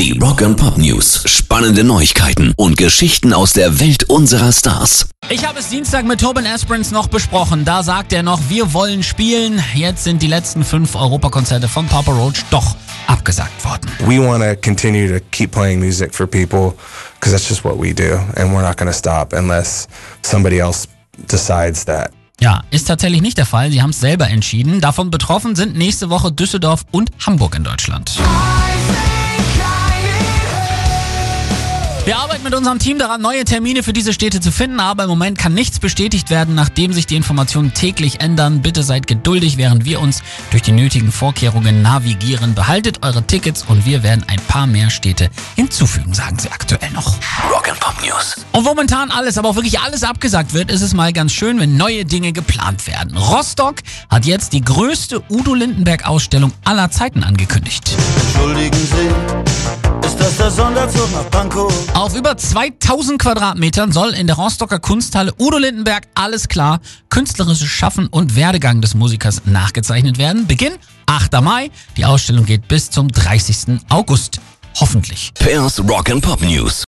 Die Rock and Pop News. Spannende Neuigkeiten und Geschichten aus der Welt unserer Stars. Ich habe es Dienstag mit Tobin Esperance noch besprochen. Da sagt er noch, wir wollen spielen. Jetzt sind die letzten fünf Europakonzerte von Papa Roach doch abgesagt worden. We want to continue to keep playing music for people because that's just what we do and we're not going to stop unless somebody else decides that. Ja, ist tatsächlich nicht der Fall. Sie haben es selber entschieden. Davon betroffen sind nächste Woche Düsseldorf und Hamburg in Deutschland. Wir arbeiten mit unserem Team daran, neue Termine für diese Städte zu finden, aber im Moment kann nichts bestätigt werden, nachdem sich die Informationen täglich ändern. Bitte seid geduldig, während wir uns durch die nötigen Vorkehrungen navigieren. Behaltet eure Tickets und wir werden ein paar mehr Städte hinzufügen, sagen sie aktuell noch. Rock and Pop News. Und momentan alles, aber auch wirklich alles abgesagt wird, ist es mal ganz schön, wenn neue Dinge geplant werden. Rostock hat jetzt die größte Udo Lindenberg-Ausstellung aller Zeiten angekündigt. Entschuldigen Sie, der Sonderzug nach Pankow? Auf über 2000 Quadratmetern soll in der Rostocker Kunsthalle Udo Lindenberg alles klar, künstlerisches Schaffen und Werdegang des Musikers nachgezeichnet werden. Beginn 8. Mai. Die Ausstellung geht bis zum 30. August. Hoffentlich. Pairs Rock and Pop News.